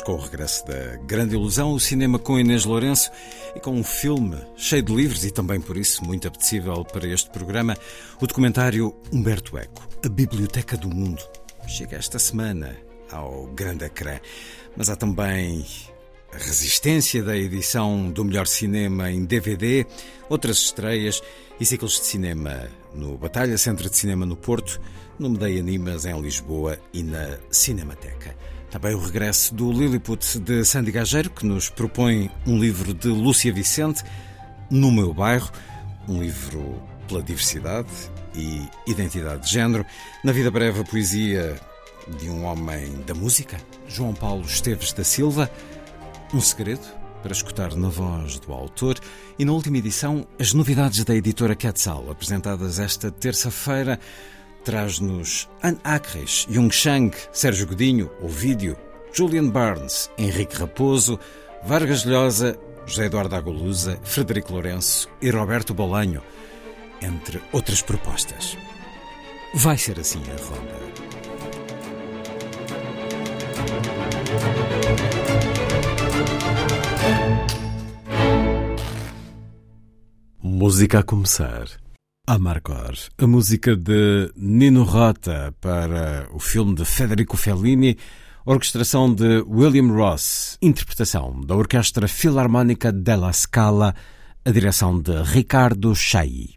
Com o regresso da Grande Ilusão, o cinema com Inês Lourenço e com um filme cheio de livros e também por isso muito apetecível para este programa, o documentário Humberto Eco, A Biblioteca do Mundo. Chega esta semana ao grande ecrã, mas há também resistência da edição do melhor cinema em DVD, outras estreias e ciclos de cinema no Batalha Centro de Cinema no Porto, no Medeia Animas em Lisboa e na Cinemateca. Também o regresso do Lilliput de Sandy Gageiro, que nos propõe um livro de Lúcia Vicente, No Meu Bairro, um livro pela diversidade e identidade de género. Na vida breve, a poesia de um homem da música, João Paulo Esteves da Silva. Um segredo para escutar na voz do autor e na última edição as novidades da editora Quetzal, apresentadas esta terça-feira traz-nos Anne Acres, Jung Chang, Sérgio Godinho, Ovídio, Julian Barnes, Henrique Raposo, Vargas Llosa, José Eduardo Agolusa, Frederico Lourenço e Roberto Bolanho, entre outras propostas. Vai ser assim a ronda. Música a começar. Amargor, a música de Nino Rota para o filme de Federico Fellini, orquestração de William Ross, interpretação da Orquestra Filarmónica della Scala, a direção de Ricardo Chailly.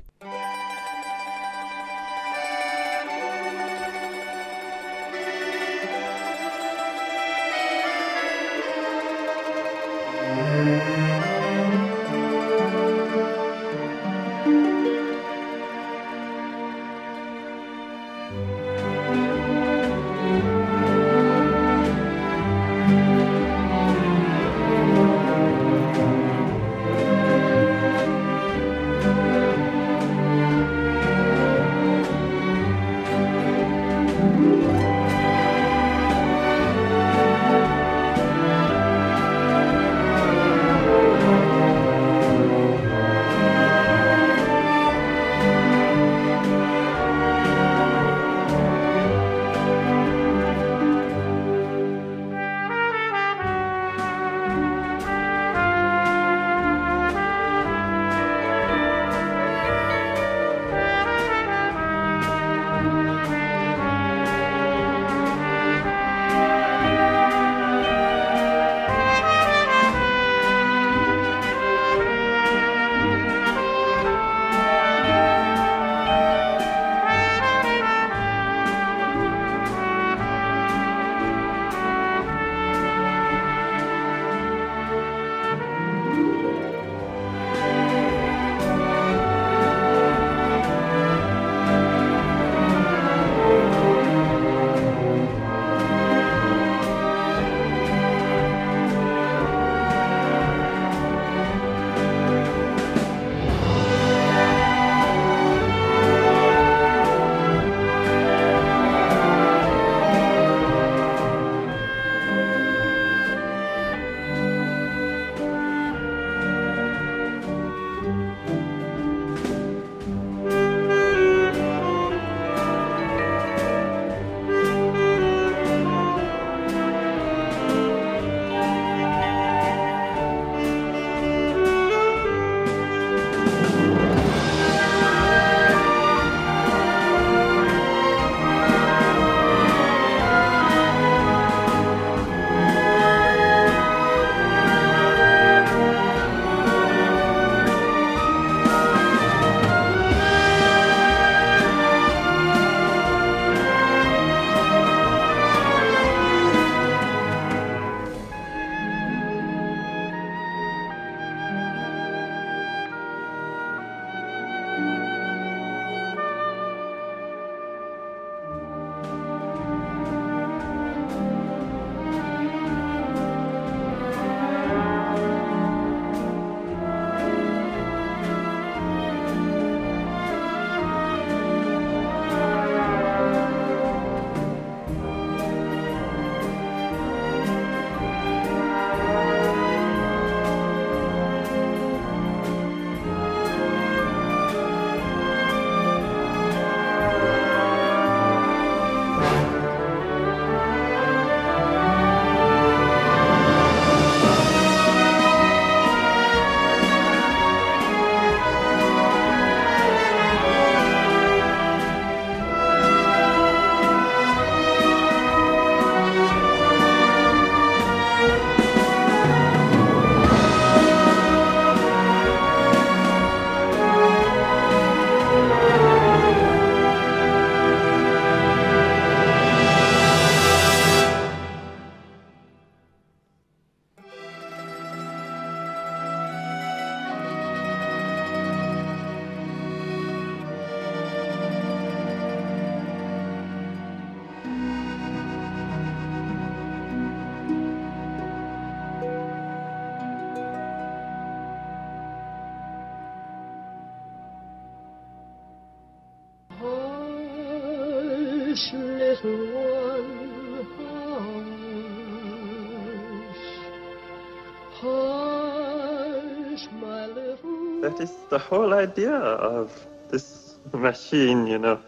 the whole idea of this machine, you know.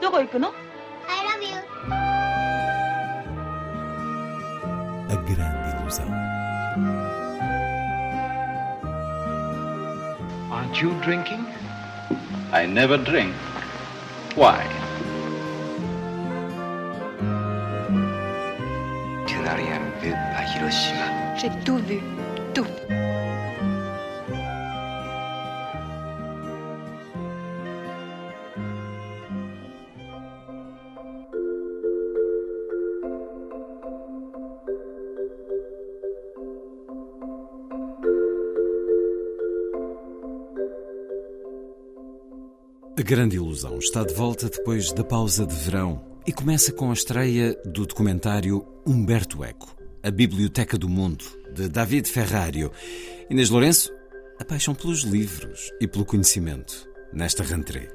どこ行くの I love you. A grande ilusão. Aren't you drinking? I never drink. Why? Tu n'as rien vu à Hiroshima. J'ai tout vu. Grande Ilusão está de volta depois da pausa de verão e começa com a estreia do documentário Humberto Eco, A Biblioteca do Mundo, de David Ferrario. Inês Lourenço, a paixão pelos livros e pelo conhecimento nesta rentrée.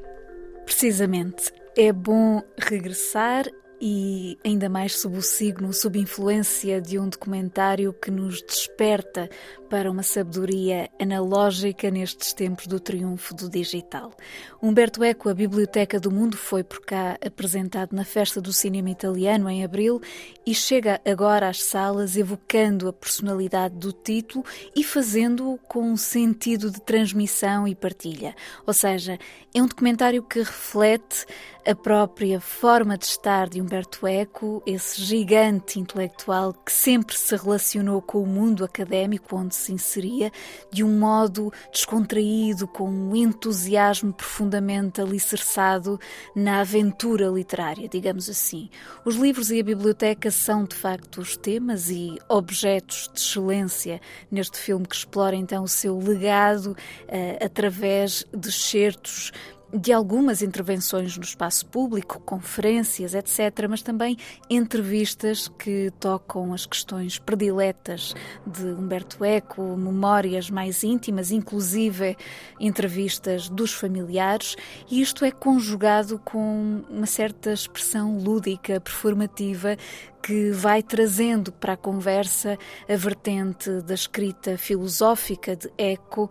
Precisamente. É bom regressar e ainda mais sob o signo, sob influência de um documentário que nos desperta para uma sabedoria analógica nestes tempos do triunfo do digital. Humberto Eco, a Biblioteca do Mundo, foi por cá apresentado na Festa do Cinema Italiano em abril e chega agora às salas evocando a personalidade do título e fazendo-o com um sentido de transmissão e partilha. Ou seja, é um documentário que reflete a própria forma de estar de Humberto Eco, esse gigante intelectual que sempre se relacionou com o mundo académico onde se inseria de um modo descontraído, com um entusiasmo profundamente alicerçado na aventura literária, digamos assim. Os livros e a biblioteca são de facto os temas e objetos de excelência neste filme que explora então o seu legado uh, através de certos de algumas intervenções no espaço público, conferências, etc., mas também entrevistas que tocam as questões prediletas de Humberto Eco, memórias mais íntimas, inclusive entrevistas dos familiares, e isto é conjugado com uma certa expressão lúdica, performativa, que vai trazendo para a conversa a vertente da escrita filosófica de Eco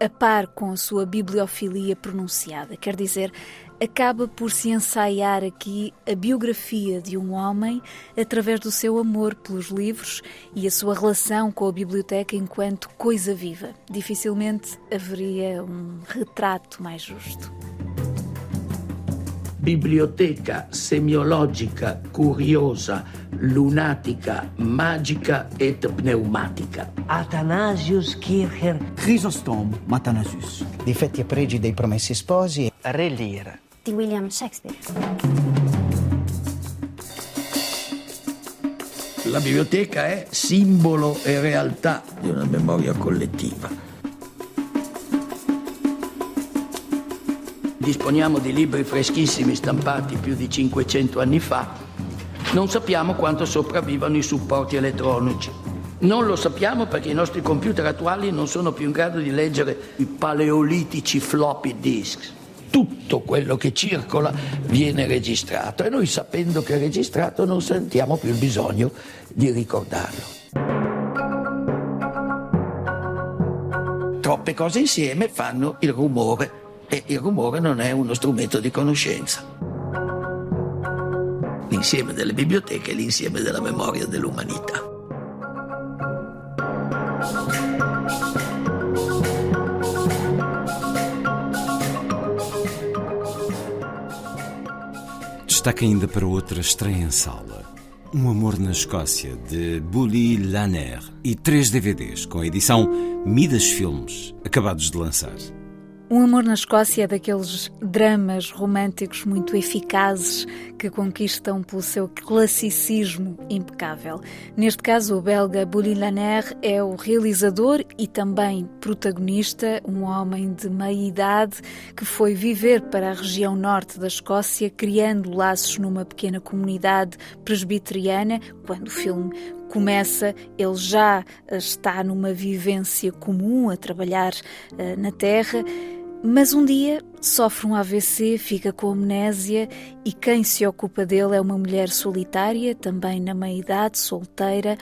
a par com a sua bibliofilia pronunciada. Quer dizer, acaba por se ensaiar aqui a biografia de um homem através do seu amor pelos livros e a sua relação com a biblioteca enquanto coisa viva. Dificilmente haveria um retrato mais justo. Biblioteca semiologica, curiosa, lunatica, magica et pneumatica. Athanasius Kircher. Chrysostom Matanasius. Difetti e pregi dei promessi sposi. Re Lear. Di William Shakespeare. La biblioteca è simbolo e realtà di una memoria collettiva. Disponiamo di libri freschissimi stampati più di 500 anni fa. Non sappiamo quanto sopravvivano i supporti elettronici. Non lo sappiamo perché i nostri computer attuali non sono più in grado di leggere i paleolitici floppy disk. Tutto quello che circola viene registrato e noi sapendo che è registrato non sentiamo più il bisogno di ricordarlo. Troppe cose insieme fanno il rumore e il rumore non è uno strumento di conoscenza. L'insieme delle biblioteche è l'insieme della memoria dell'umanità. Destaca ainda para outra estreia em sala. Um Amor na Escócia, de Bully Lanner, e três DVDs com a edição Midas Filmes, acabados de lançar. Um Amor na Escócia é daqueles dramas românticos muito eficazes que conquistam pelo seu classicismo impecável. Neste caso, o belga Bully Lanner é o realizador e também protagonista, um homem de meia idade que foi viver para a região norte da Escócia, criando laços numa pequena comunidade presbiteriana, quando o filme começa, ele já está numa vivência comum a trabalhar uh, na terra Mas um dia sofre um AVC, fica com amnésia e quem se ocupa dele é uma mulher solitária, também na meia-idade, solteira,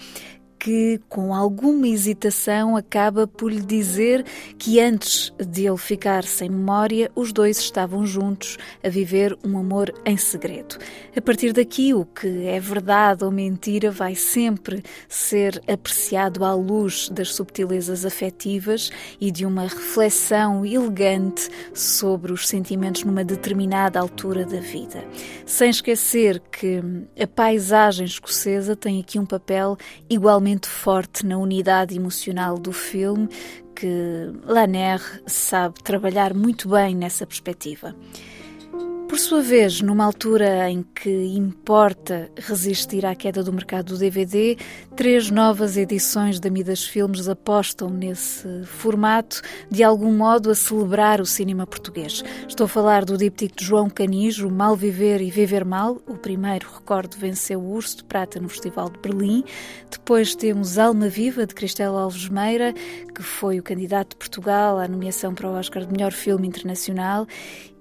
que, com alguma hesitação, acaba por lhe dizer que antes de ele ficar sem memória, os dois estavam juntos a viver um amor em segredo. A partir daqui, o que é verdade ou mentira vai sempre ser apreciado à luz das subtilezas afetivas e de uma reflexão elegante sobre os sentimentos numa determinada altura da vida. Sem esquecer que a paisagem escocesa tem aqui um papel igualmente forte na unidade emocional do filme, que Laner sabe trabalhar muito bem nessa perspectiva. Por sua vez, numa altura em que importa resistir à queda do mercado do DVD, três novas edições da Midas Filmes apostam nesse formato, de algum modo a celebrar o cinema português. Estou a falar do díptico de João Canijo, Mal Viver e Viver Mal. O primeiro, recordo, venceu o Urso de Prata no Festival de Berlim. Depois temos Alma Viva, de Cristela Alves Meira, que foi o candidato de Portugal à nomeação para o Oscar de Melhor Filme Internacional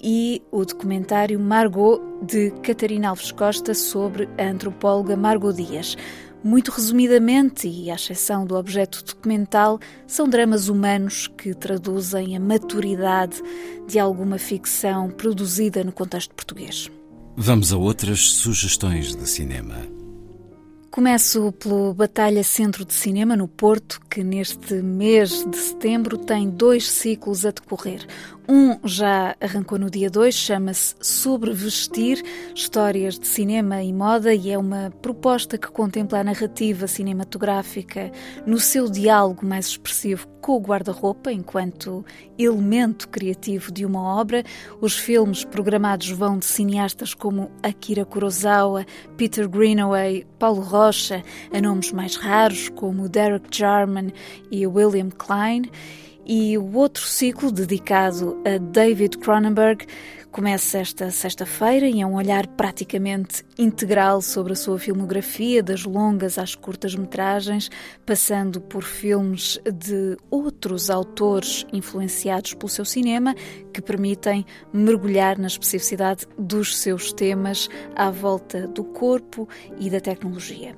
e o documentário Margot de Catarina Alves Costa sobre a antropóloga Margot Dias. Muito resumidamente, e à exceção do objeto documental, são dramas humanos que traduzem a maturidade de alguma ficção produzida no contexto português. Vamos a outras sugestões de cinema. Começo pelo Batalha Centro de Cinema no Porto, que neste mês de setembro tem dois ciclos a decorrer. Um já arrancou no dia 2, chama-se Sobrevestir Histórias de Cinema e Moda e é uma proposta que contempla a narrativa cinematográfica no seu diálogo mais expressivo com o guarda-roupa, enquanto elemento criativo de uma obra. Os filmes programados vão de cineastas como Akira Kurosawa, Peter Greenaway, Paulo Rocha, a nomes mais raros como Derek Jarman e William Klein. E o outro ciclo, dedicado a David Cronenberg, começa esta sexta-feira e é um olhar praticamente integral sobre a sua filmografia, das longas às curtas-metragens, passando por filmes de outros autores influenciados pelo seu cinema, que permitem mergulhar na especificidade dos seus temas à volta do corpo e da tecnologia.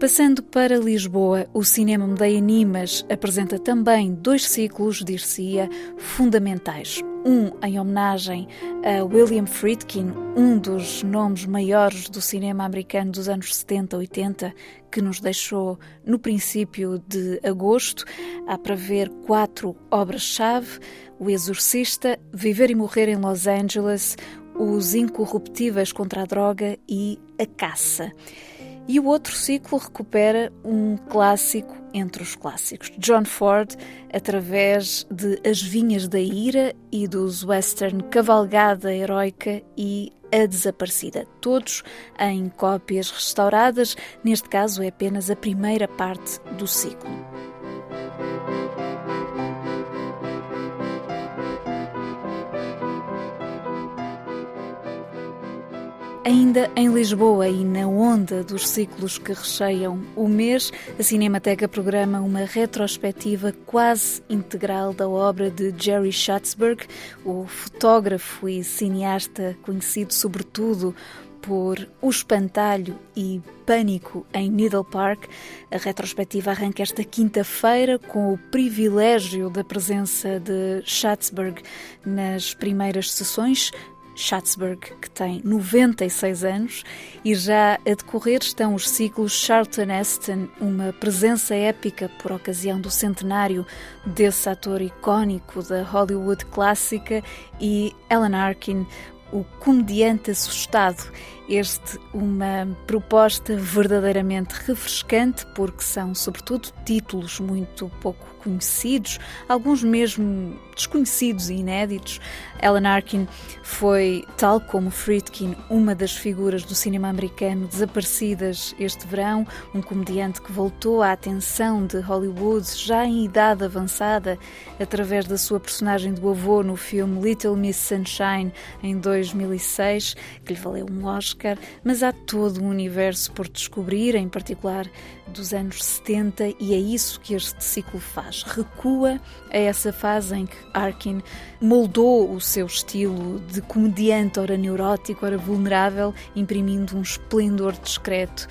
Passando para Lisboa, o Cinema Medeia Nimas apresenta também dois ciclos, dir-se-ia, fundamentais. Um em homenagem a William Friedkin, um dos nomes maiores do cinema americano dos anos 70, 80, que nos deixou no princípio de agosto. Há para ver quatro obras-chave: O Exorcista, Viver e Morrer em Los Angeles, Os Incorruptíveis contra a Droga e A Caça. E o outro ciclo recupera um clássico entre os clássicos. John Ford, através de As Vinhas da Ira e dos western Cavalgada Heroica e A Desaparecida. Todos em cópias restauradas, neste caso é apenas a primeira parte do ciclo. Ainda em Lisboa e na onda dos ciclos que recheiam o mês, a Cinemateca programa uma retrospectiva quase integral da obra de Jerry Schatzberg, o fotógrafo e cineasta conhecido sobretudo por O Espantalho e Pânico em Needle Park. A retrospectiva arranca esta quinta-feira com o privilégio da presença de Schatzberg nas primeiras sessões, Schatzberg, que tem 96 anos, e já a decorrer estão os ciclos Charlton Heston, uma presença épica por ocasião do centenário desse ator icónico da Hollywood clássica, e Alan Arkin, o comediante assustado. Este uma proposta verdadeiramente refrescante, porque são, sobretudo, títulos muito pouco conhecidos, alguns mesmo desconhecidos e inéditos. Alan Arkin foi, tal como Friedkin, uma das figuras do cinema americano desaparecidas este verão, um comediante que voltou à atenção de Hollywood já em idade avançada, através da sua personagem do avô no filme Little Miss Sunshine em 2006, que lhe valeu um Oscar, mas há todo um universo por descobrir, em particular dos anos 70, e é isso que este ciclo faz. Recua a essa fase em que Arkin moldou o seu estilo de comediante, ora neurótico, ora vulnerável, imprimindo um esplendor discreto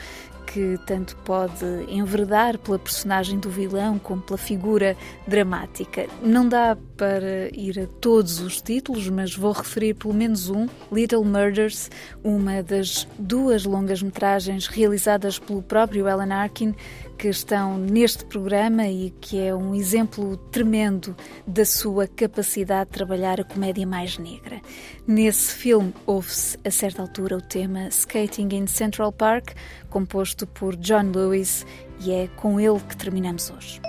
que tanto pode enverdar pela personagem do vilão como pela figura dramática. Não dá para ir a todos os títulos, mas vou referir pelo menos um: Little Murders, uma das duas longas-metragens realizadas pelo próprio Alan Arkin que estão neste programa e que é um exemplo tremendo da sua capacidade de trabalhar a comédia mais negra. Nesse filme ouve-se a certa altura o tema Skating in Central Park, composto por John Lewis, e é com ele que terminamos hoje.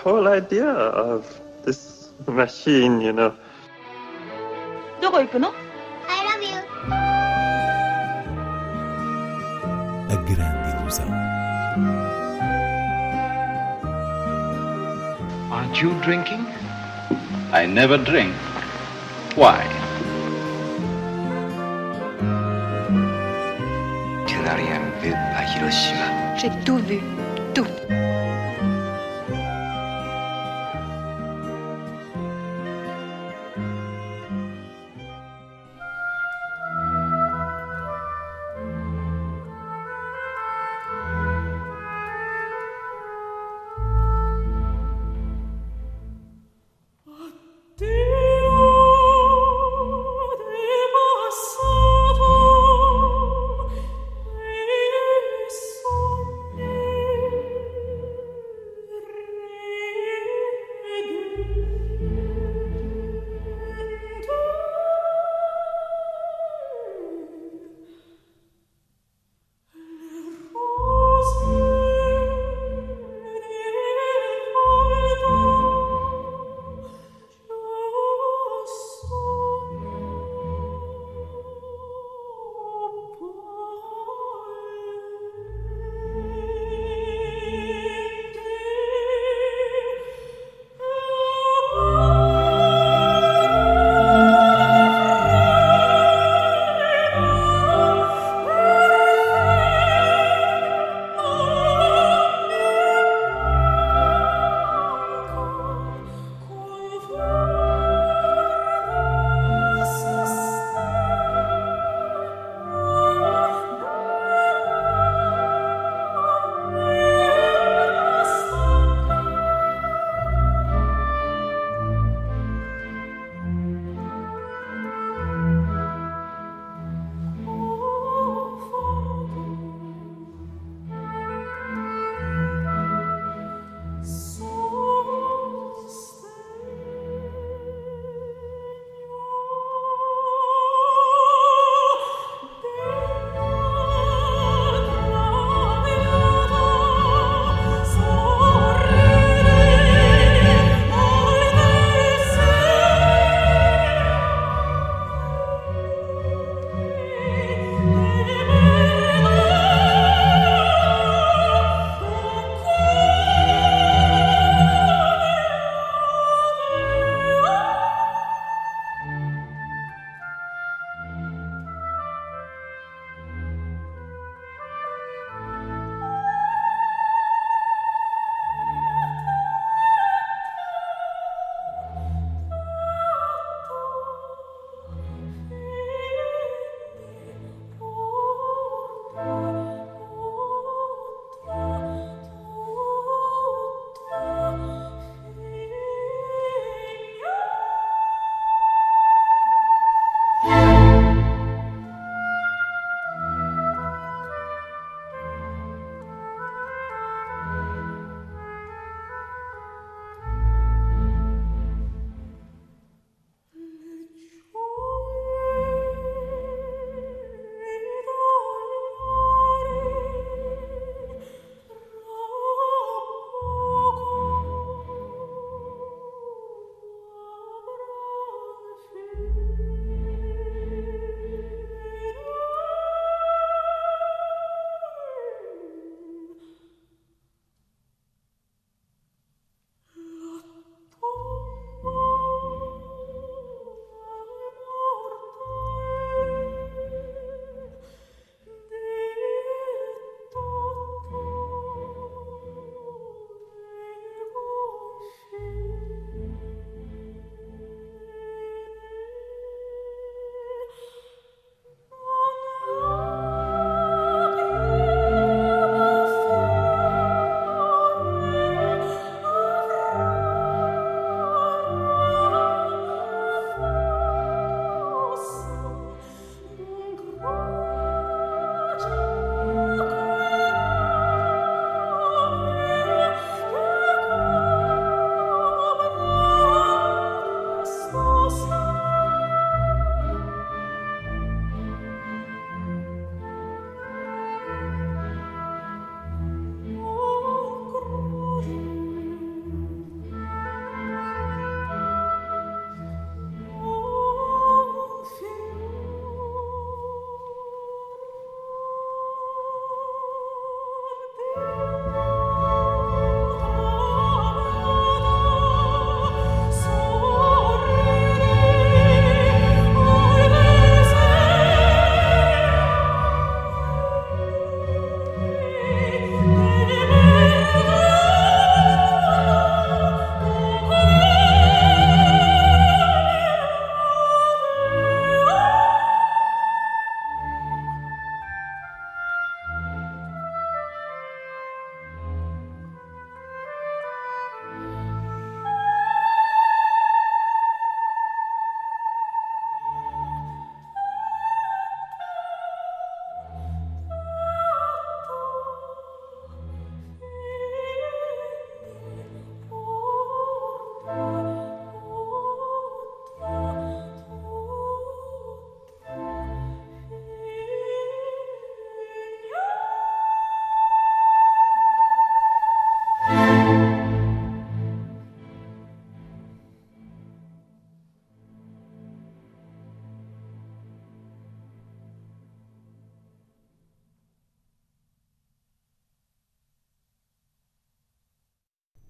whole idea of this machine, you know. どこ行くの I love you. A grande ilusão. Aren't you drinking? I never drink. Why? Tu n'as rien vu à Hiroshima. J'ai tout vu. Tout.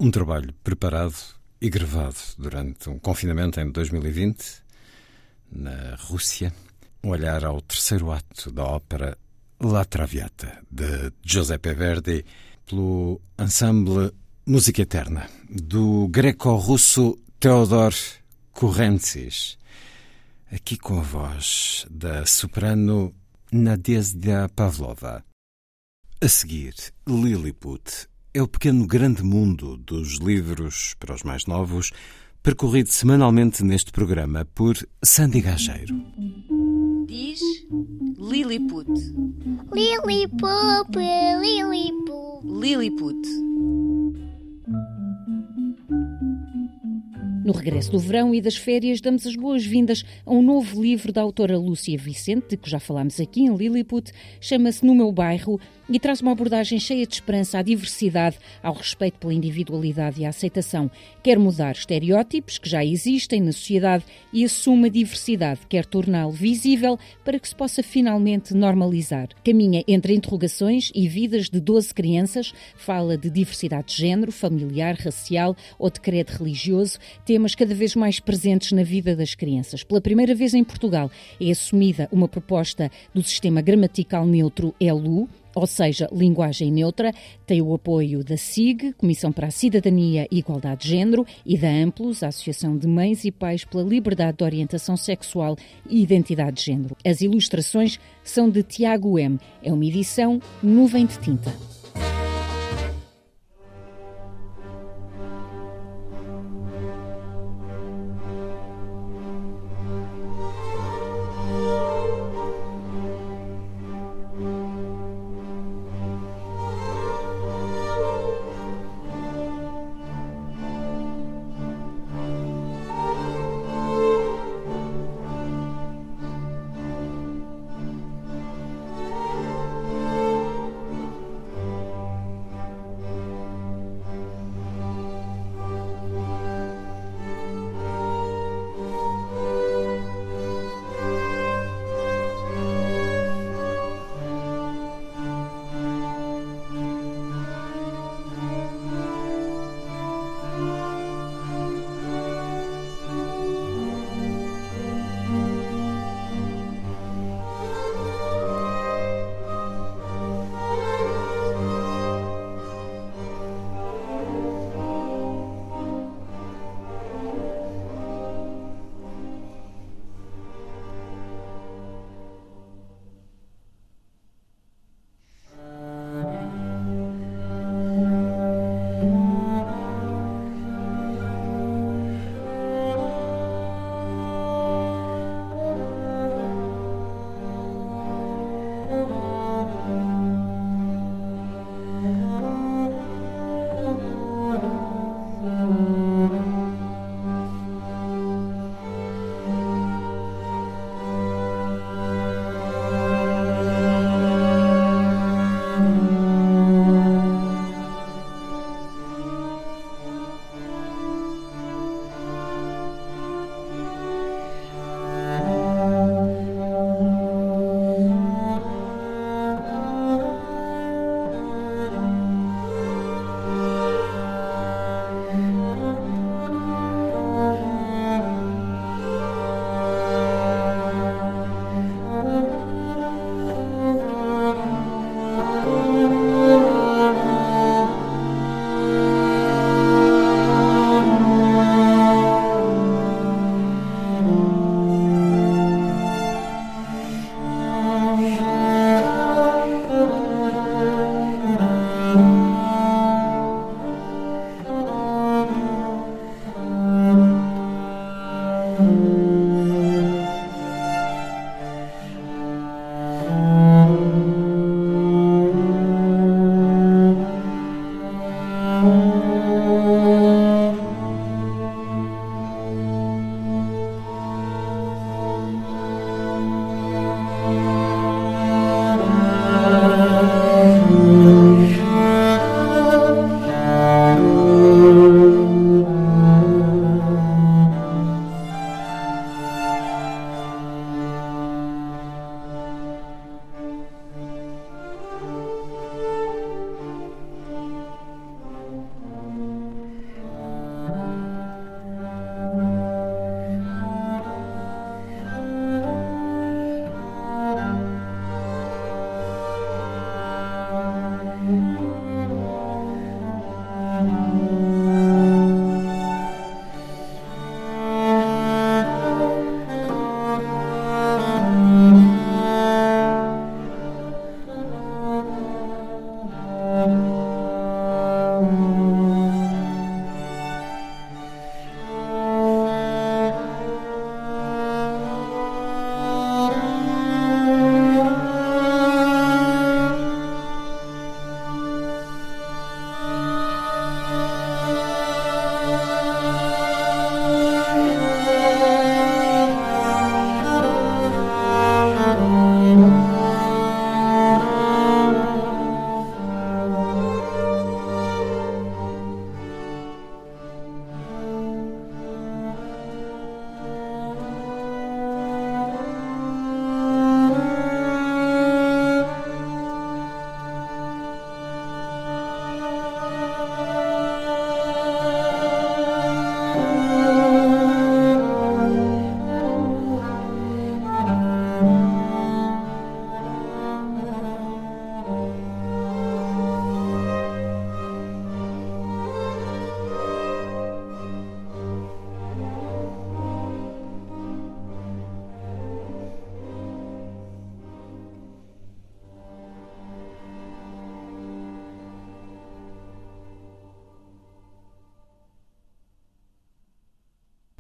Um trabalho preparado e gravado durante um confinamento em 2020, na Rússia. Um olhar ao terceiro ato da ópera La Traviata, de Giuseppe Verdi, pelo ensemble Música Eterna, do greco-russo Theodor Kurentsis. Aqui com a voz da soprano Nadezhda Pavlova. A seguir, Lilliput é o pequeno grande mundo dos livros para os mais novos, percorrido semanalmente neste programa por Sandy Gageiro. Diz Lilliput. Lilliput, Lilliput. Lilliput. No regresso do verão e das férias, damos as boas-vindas a um novo livro da autora Lúcia Vicente, de que já falámos aqui em Lilliput, chama-se No Meu Bairro e traz uma abordagem cheia de esperança à diversidade, ao respeito pela individualidade e à aceitação. Quer mudar estereótipos que já existem na sociedade e assume a diversidade, quer torná-lo visível para que se possa finalmente normalizar. Caminha entre interrogações e vidas de 12 crianças, fala de diversidade de género, familiar, racial ou de credo religioso, temas cada vez mais presentes na vida das crianças. Pela primeira vez em Portugal é assumida uma proposta do sistema gramatical neutro ELU, ou seja, linguagem neutra, tem o apoio da SIG, Comissão para a Cidadania e Igualdade de Género, e da Amplos, Associação de Mães e Pais pela Liberdade de Orientação Sexual e Identidade de Género. As ilustrações são de Tiago M. É uma edição nuvem de tinta.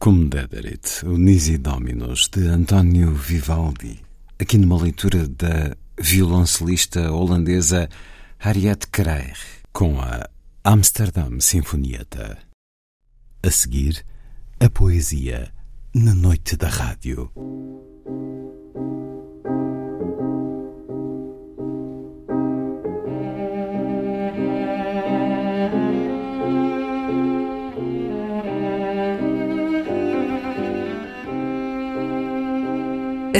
Cum Dederit, o Nisi Dominos, de António Vivaldi, aqui numa leitura da violoncelista holandesa Harriet Kreir, com a Amsterdam Sinfonieta. A seguir, a poesia na noite da rádio.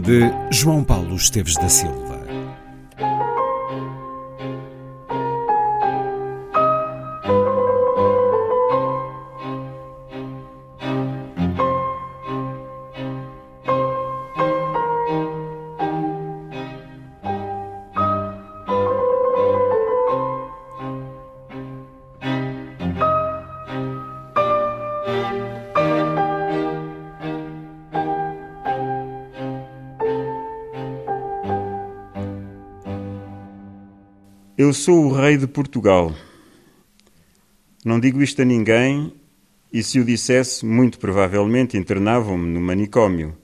De João Paulo Esteves da Silva. Eu sou o rei de Portugal. Não digo isto a ninguém, e se o dissesse, muito provavelmente internavam-me no manicômio.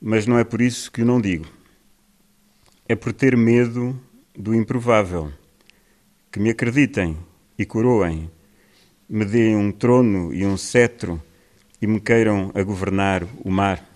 Mas não é por isso que o não digo. É por ter medo do improvável. Que me acreditem e coroem, me deem um trono e um cetro e me queiram a governar o mar.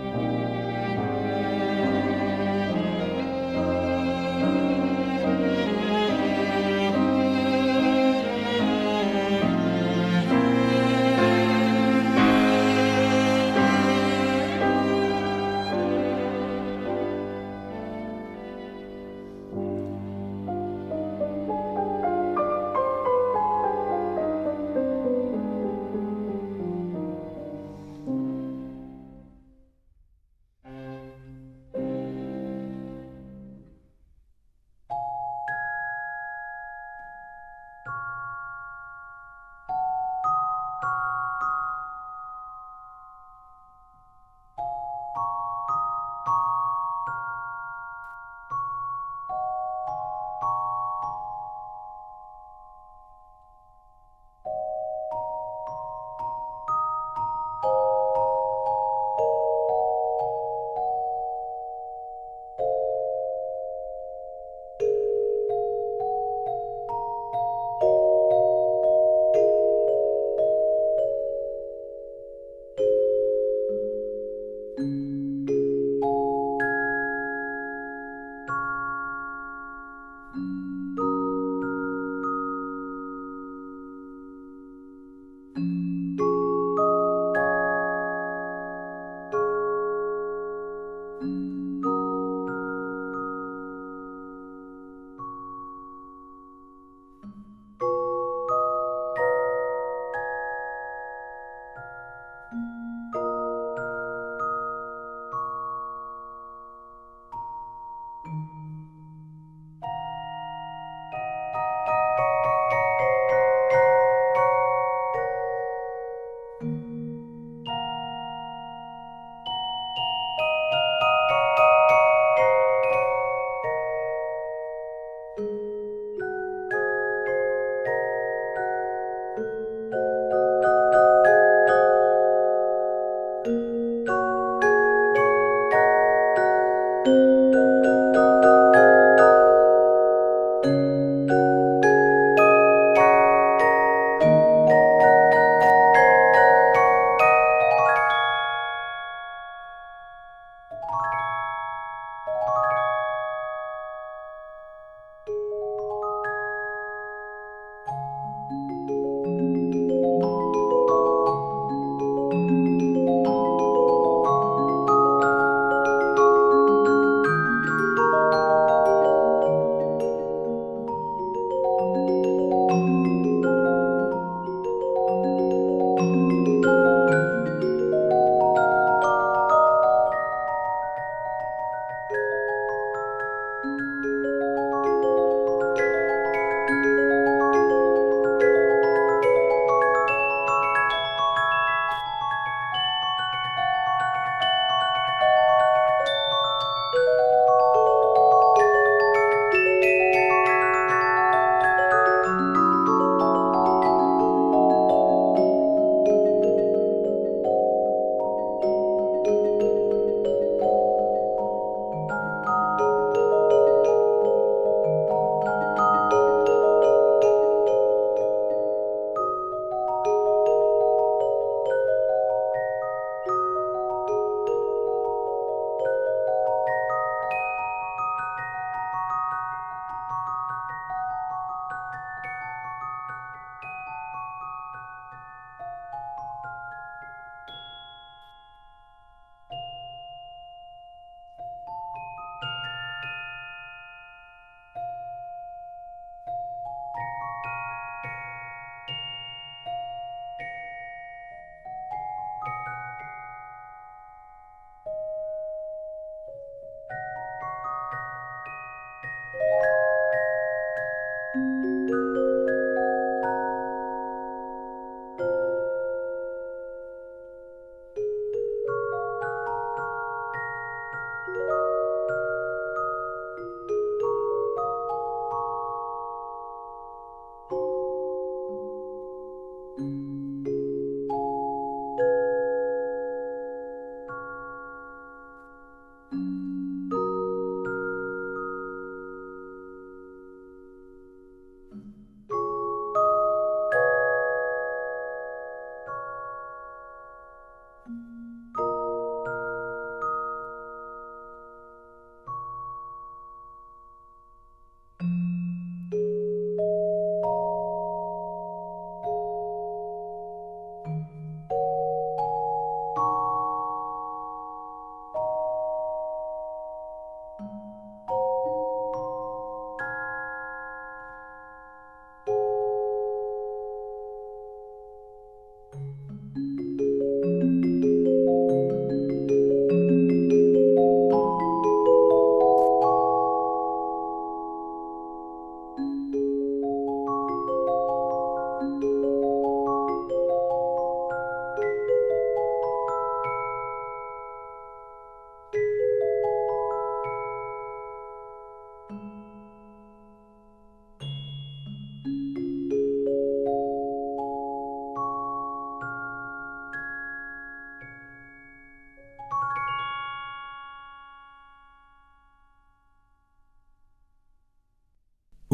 O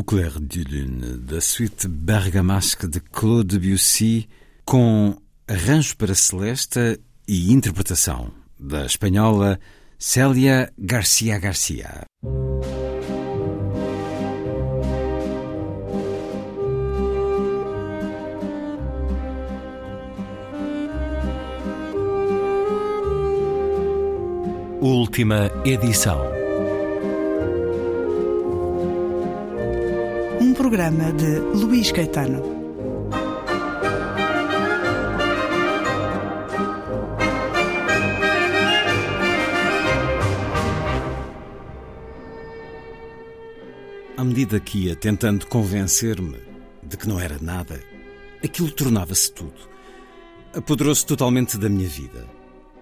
Clair de Lune, da suite bergamasque de Claude Debussy, com arranjo para celeste e interpretação da espanhola Célia Garcia Garcia. Última edição. Programa de Luís Caetano. À medida que ia tentando convencer-me de que não era nada, aquilo tornava-se tudo. Apoderou-se totalmente da minha vida.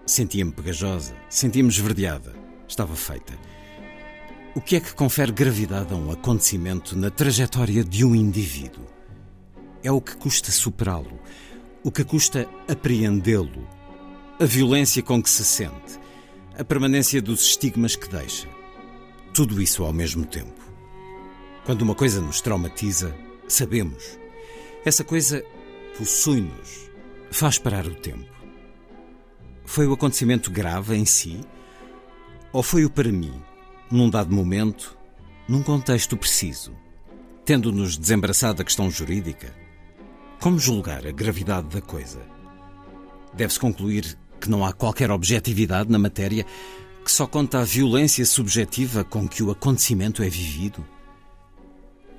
Sentia-me pegajosa, sentia-me esverdeada. Estava feita. O que é que confere gravidade a um acontecimento na trajetória de um indivíduo? É o que custa superá-lo, o que custa apreendê-lo, a violência com que se sente, a permanência dos estigmas que deixa. Tudo isso ao mesmo tempo. Quando uma coisa nos traumatiza, sabemos. Essa coisa possui-nos, faz parar o tempo. Foi o acontecimento grave em si? Ou foi o para mim, num dado momento, num contexto preciso, tendo-nos desembaraçado da questão jurídica? Como julgar a gravidade da coisa? Deve-se concluir que não há qualquer objetividade na matéria, que só conta a violência subjetiva com que o acontecimento é vivido?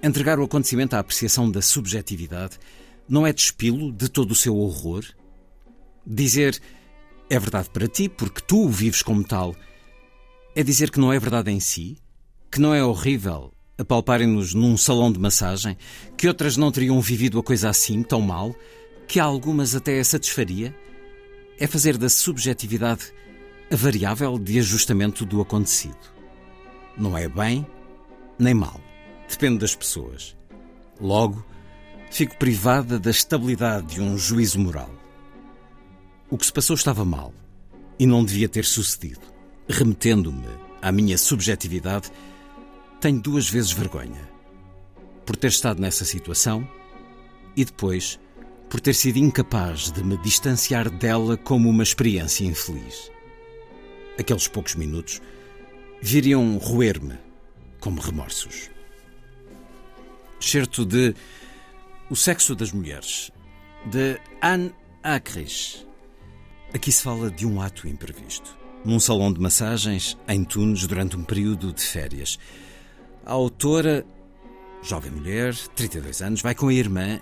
Entregar o acontecimento à apreciação da subjetividade não é despilo de todo o seu horror? Dizer é verdade para ti porque tu o vives como tal é dizer que não é verdade em si? Que não é horrível apalparem-nos num salão de massagem? Que outras não teriam vivido a coisa assim, tão mal? Que algumas até a satisfaria? É fazer da subjetividade a variável de ajustamento do acontecido. Não é bem nem mal. Depende das pessoas. Logo, fico privada da estabilidade de um juízo moral. O que se passou estava mal e não devia ter sucedido. Remetendo-me à minha subjetividade, tenho duas vezes vergonha. Por ter estado nessa situação e depois por ter sido incapaz de me distanciar dela como uma experiência infeliz. Aqueles poucos minutos viriam roer-me como remorsos. Certo de O Sexo das Mulheres, de Anne Acres. Aqui se fala de um ato imprevisto. Num salão de massagens, em Tunes, durante um período de férias. A autora, jovem mulher, 32 anos, vai com a irmã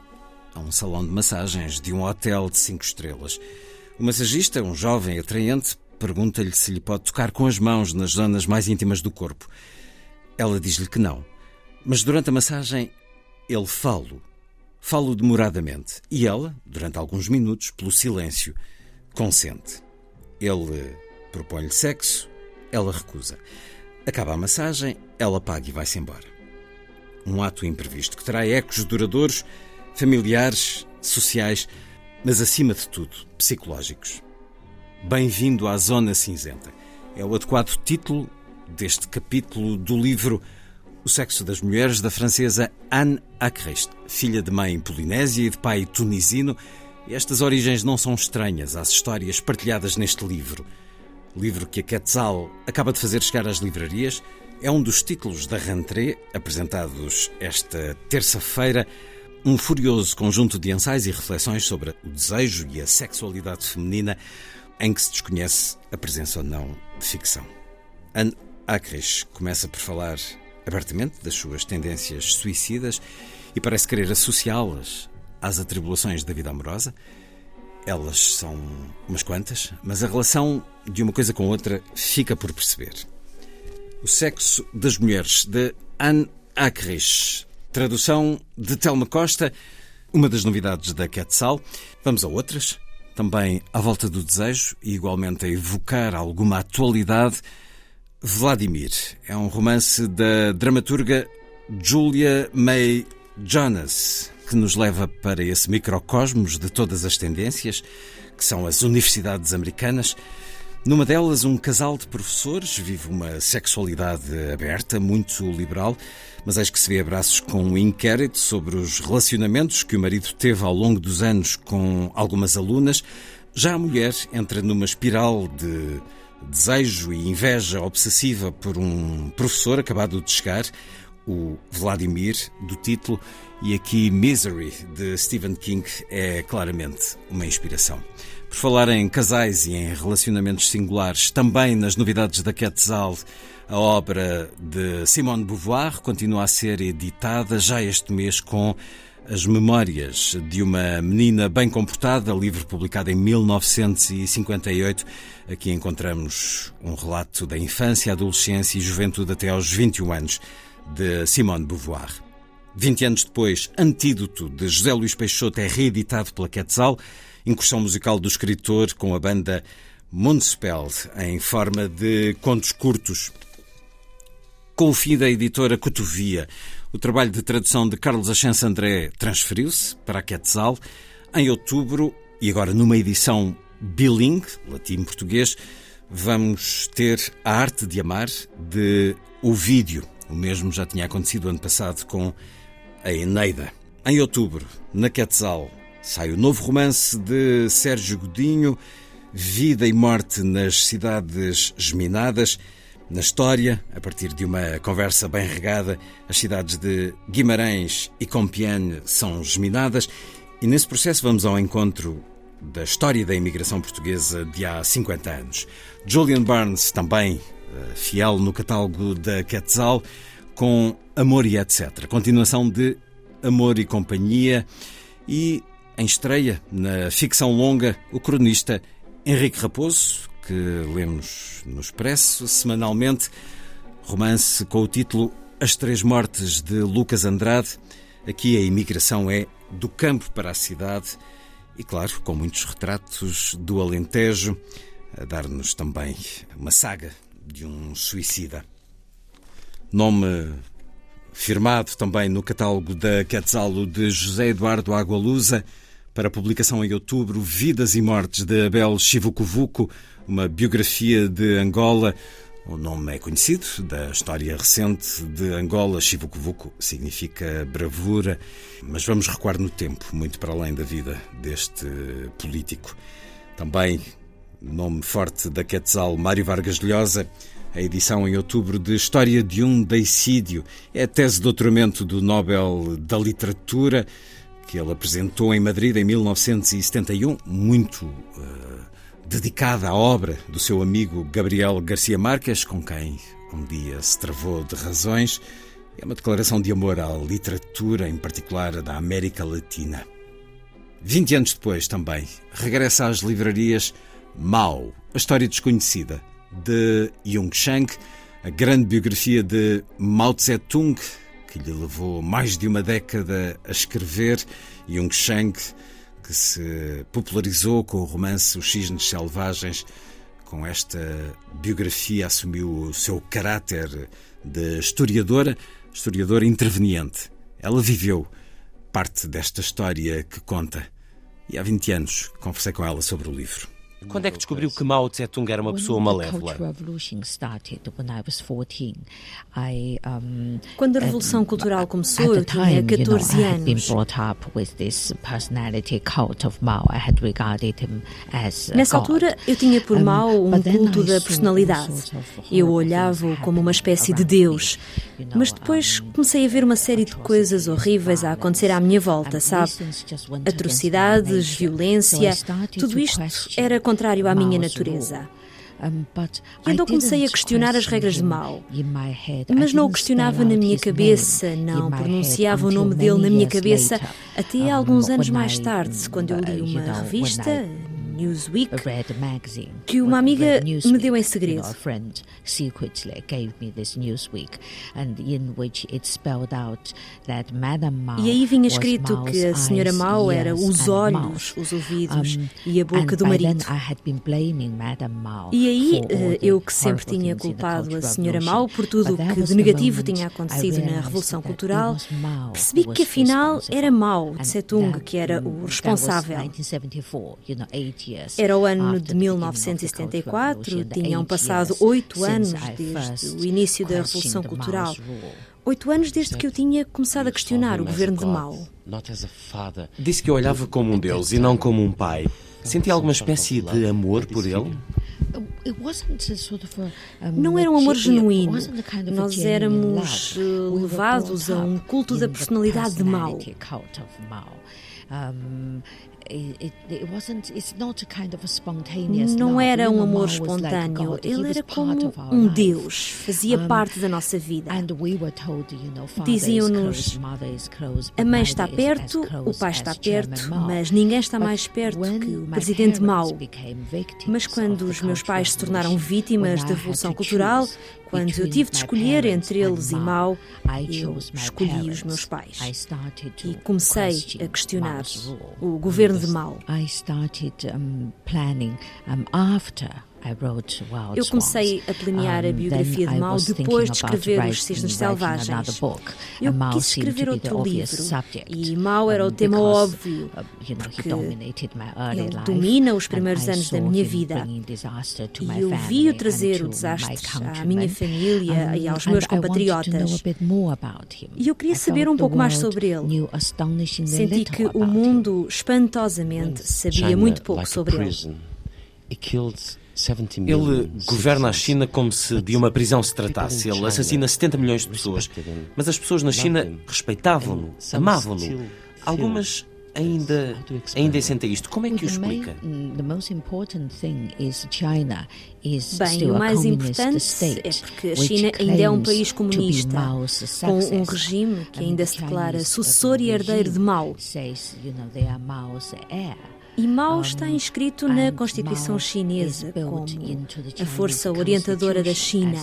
a um salão de massagens de um hotel de cinco estrelas. O massagista, um jovem atraente, pergunta-lhe se lhe pode tocar com as mãos nas zonas mais íntimas do corpo. Ela diz-lhe que não. Mas durante a massagem, ele fala. Falo demoradamente. E ela, durante alguns minutos, pelo silêncio, consente. Ele propõe-lhe sexo, ela recusa. Acaba a massagem, ela paga e vai-se embora. Um ato imprevisto que terá ecos duradouros, familiares, sociais, mas acima de tudo, psicológicos. Bem-vindo à Zona Cinzenta. É o adequado título deste capítulo do livro O Sexo das Mulheres, da francesa Anne Achrist, filha de mãe polinésia e de pai tunisino. Estas origens não são estranhas às histórias partilhadas neste livro. Livro que a Quetzal acaba de fazer chegar às livrarias, é um dos títulos da rentrée, apresentados esta terça-feira, um furioso conjunto de ensaios e reflexões sobre o desejo e a sexualidade feminina, em que se desconhece a presença ou não de ficção. Anne Acres começa por falar abertamente das suas tendências suicidas e parece querer associá-las às atribulações da vida amorosa. Elas são umas quantas, mas a relação de uma coisa com outra fica por perceber. O Sexo das Mulheres, de Anne Acres. Tradução de Telma Costa, uma das novidades da Quetzal. Vamos a outras, também à volta do desejo e igualmente a evocar alguma atualidade. Vladimir é um romance da dramaturga Julia May Jonas, que nos leva para esse microcosmos de todas as tendências, que são as universidades americanas. Numa delas, um casal de professores vive uma sexualidade aberta, muito liberal, mas eis que se vê abraços com um inquérito sobre os relacionamentos que o marido teve ao longo dos anos com algumas alunas. Já a mulher entra numa espiral de desejo e inveja obsessiva por um professor acabado de chegar, o Vladimir, do título, e aqui Misery, de Stephen King, é claramente uma inspiração. Por falar em casais e em relacionamentos singulares, também nas novidades da Quetzal, a obra de Simone Beauvoir continua a ser editada já este mês com as Memórias de uma Menina Bem Comportada, livro publicado em 1958. Aqui encontramos um relato da infância, adolescência e juventude até aos 21 anos de Simone Beauvoir. 20 anos depois, Antídoto, de José Luís Peixoto, é reeditado pela Quetzal incursão musical do escritor com a banda Mundspell, em forma de contos curtos. Com o fim da editora Cotovia, o trabalho de tradução de Carlos Achense André transferiu-se para a Quetzal em outubro e agora numa edição bilingue, latim-português, vamos ter A Arte de Amar de Ovídio. O mesmo já tinha acontecido ano passado com a Eneida. Em outubro, na Quetzal, Sai o novo romance de Sérgio Godinho, Vida e Morte nas Cidades Geminadas. Na história, a partir de uma conversa bem regada, as cidades de Guimarães e Compiègne são geminadas e nesse processo vamos ao encontro da história da imigração portuguesa de há 50 anos. Julian Barnes, também eh, fiel no catálogo da Quetzal, com Amor e etc. Continuação de Amor e Companhia e em estreia na ficção longa, o cronista Henrique Raposo, que lemos no Expresso semanalmente, romance com o título As Três Mortes de Lucas Andrade. Aqui a imigração é do campo para a cidade e, claro, com muitos retratos do Alentejo, a dar-nos também uma saga de um suicida. Nome firmado também no catálogo da Quetzalo de José Eduardo Agualusa para publicação em outubro Vidas e Mortes de Abel Chivucovuco, uma biografia de Angola. O nome é conhecido da história recente de Angola. Chivucovuco significa bravura, mas vamos recuar no tempo, muito para além da vida deste político. Também nome forte da Quetzal, Mário Vargas Llosa, a edição em outubro de História de um Deicídio. É tese de doutoramento do Nobel da Literatura que ele apresentou em Madrid em 1971, muito uh, dedicada à obra do seu amigo Gabriel Garcia Marques, com quem um dia se travou de razões. É uma declaração de amor à literatura, em particular da América Latina. Vinte anos depois, também, regressa às livrarias Mao, a história desconhecida, de Yung Shang, a grande biografia de Mao Tse-tung, que lhe levou mais de uma década a escrever, Yung Shang, que se popularizou com o romance Os Cisnes Selvagens. Com esta biografia assumiu o seu caráter de historiadora, historiadora interveniente. Ela viveu parte desta história que conta e há 20 anos conversei com ela sobre o livro. Quando é que descobriu que Mao Tse-tung era uma pessoa malévola? Quando a Revolução Cultural começou, eu tinha 14 anos. Nessa altura, eu tinha por Mao um culto da personalidade. Eu olhava-o como uma espécie de Deus. Mas depois comecei a ver uma série de coisas horríveis a acontecer à minha volta, sabe? Atrocidades, violência, tudo isto era contrário à minha natureza. E então comecei a questionar as regras de Mao. Mas não o questionava na minha cabeça, não pronunciava o nome dele na minha cabeça, até alguns anos mais tarde, quando eu li uma revista, Newsweek, que uma amiga me deu em segredo. E aí vinha escrito que a senhora Mao era os olhos, os ouvidos e a boca do marido. E aí eh, eu que sempre tinha culpado a senhora Mao por tudo o que de negativo tinha acontecido na Revolução Cultural, percebi que afinal era Mao Tse-tung que era o responsável. Era o ano de 1974, tinham passado oito anos desde o início da Revolução Cultural. Oito anos desde que eu tinha começado a questionar o governo de Mao. Disse que eu olhava como um deus e não como um pai. Senti alguma espécie de amor por ele? Não era um amor genuíno. Nós éramos eh, levados a um culto da personalidade de Mao. Não era um amor espontâneo, ele era como um Deus, fazia parte da nossa vida. Diziam-nos: a mãe está perto, o pai está perto, mas ninguém está mais perto que o presidente Mao. Mas quando os meus pais se tornaram vítimas da Revolução Cultural, quando eu tive de escolher entre eles e Mao, eu escolhi os meus pais. E comecei a questionar o governo de Mao. Eu comecei a planear a biografia de Mao depois de escrever Os Cisnes Selvagens. Eu quis escrever outro livro e Mao era o tema óbvio, porque ele domina os primeiros anos da minha vida. E eu vi-o trazer o desastre à minha família e aos meus compatriotas. E eu queria saber um pouco mais sobre ele. Senti que o mundo, espantosamente, sabia muito pouco sobre ele. Ele governa a China como se de uma prisão se tratasse. Ele assassina 70 milhões de pessoas. Mas as pessoas na China respeitavam-no, amavam-no. Algumas ainda, ainda sentem isto. Como é que o explica? Bem, o mais importante é porque a China ainda é um país comunista, com um regime que ainda se declara sucessor e herdeiro de Mao. E Mao está inscrito na Constituição Chinesa como a força orientadora da China.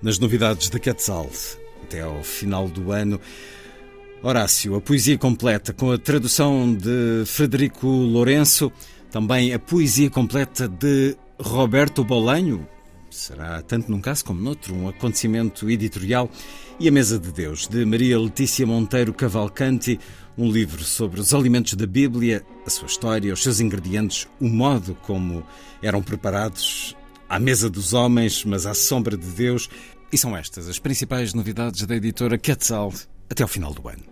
Nas novidades da Quetzal, até ao final do ano, Horácio, a poesia completa com a tradução de Frederico Lourenço, também a poesia completa de Roberto Bolanho, será tanto num caso como noutro um acontecimento editorial e a Mesa de Deus, de Maria Letícia Monteiro Cavalcanti, um livro sobre os alimentos da Bíblia, a sua história, os seus ingredientes, o modo como eram preparados à mesa dos homens, mas à sombra de Deus. E são estas as principais novidades da editora Quetzal até ao final do ano.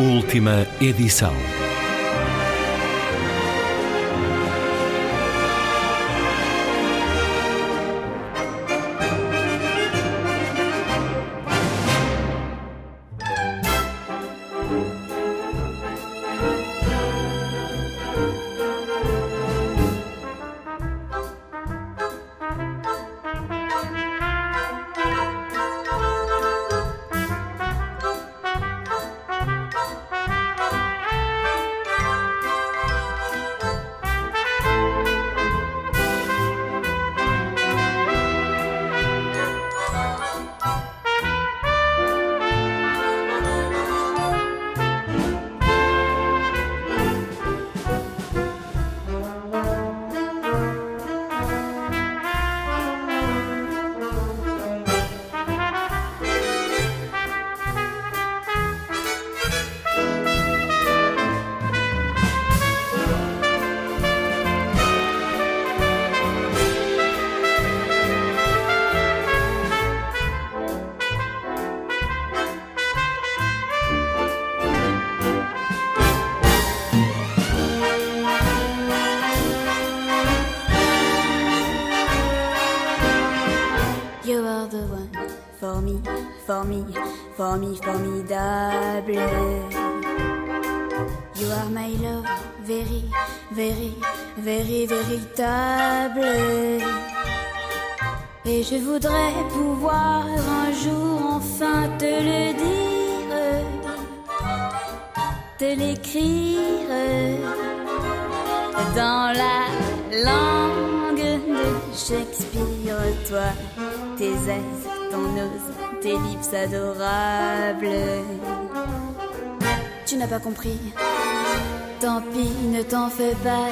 Última edição. Formi, formidable. You are my love, very, very, very, véritable. Et je voudrais pouvoir un jour enfin te le dire, te l'écrire dans la langue de Shakespeare. Toi, tes ailes, ton nose, tes lips adorables. Tu n'as pas compris Tant pis, ne t'en fais pas.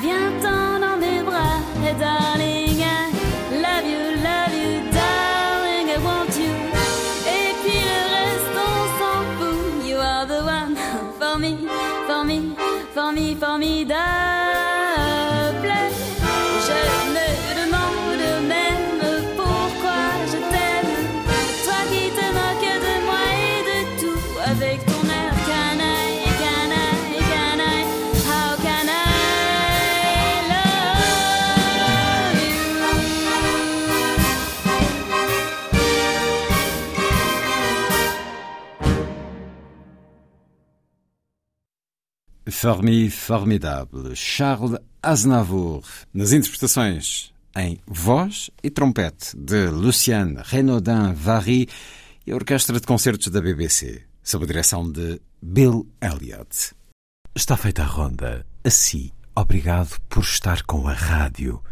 Viens-t'en dans mes bras, darling. I love you, love you, darling. I want you. Et puis le reste, on s'en fout. You are the one for me, for me, for me, formidable. Je Formi Formidable, Charles Aznavour, nas interpretações em voz e trompete de Luciane Renaudin Vary e a Orquestra de Concertos da BBC, sob a direção de Bill Elliott. Está feita a ronda. Assim, obrigado por estar com a rádio.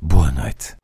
Boa noite.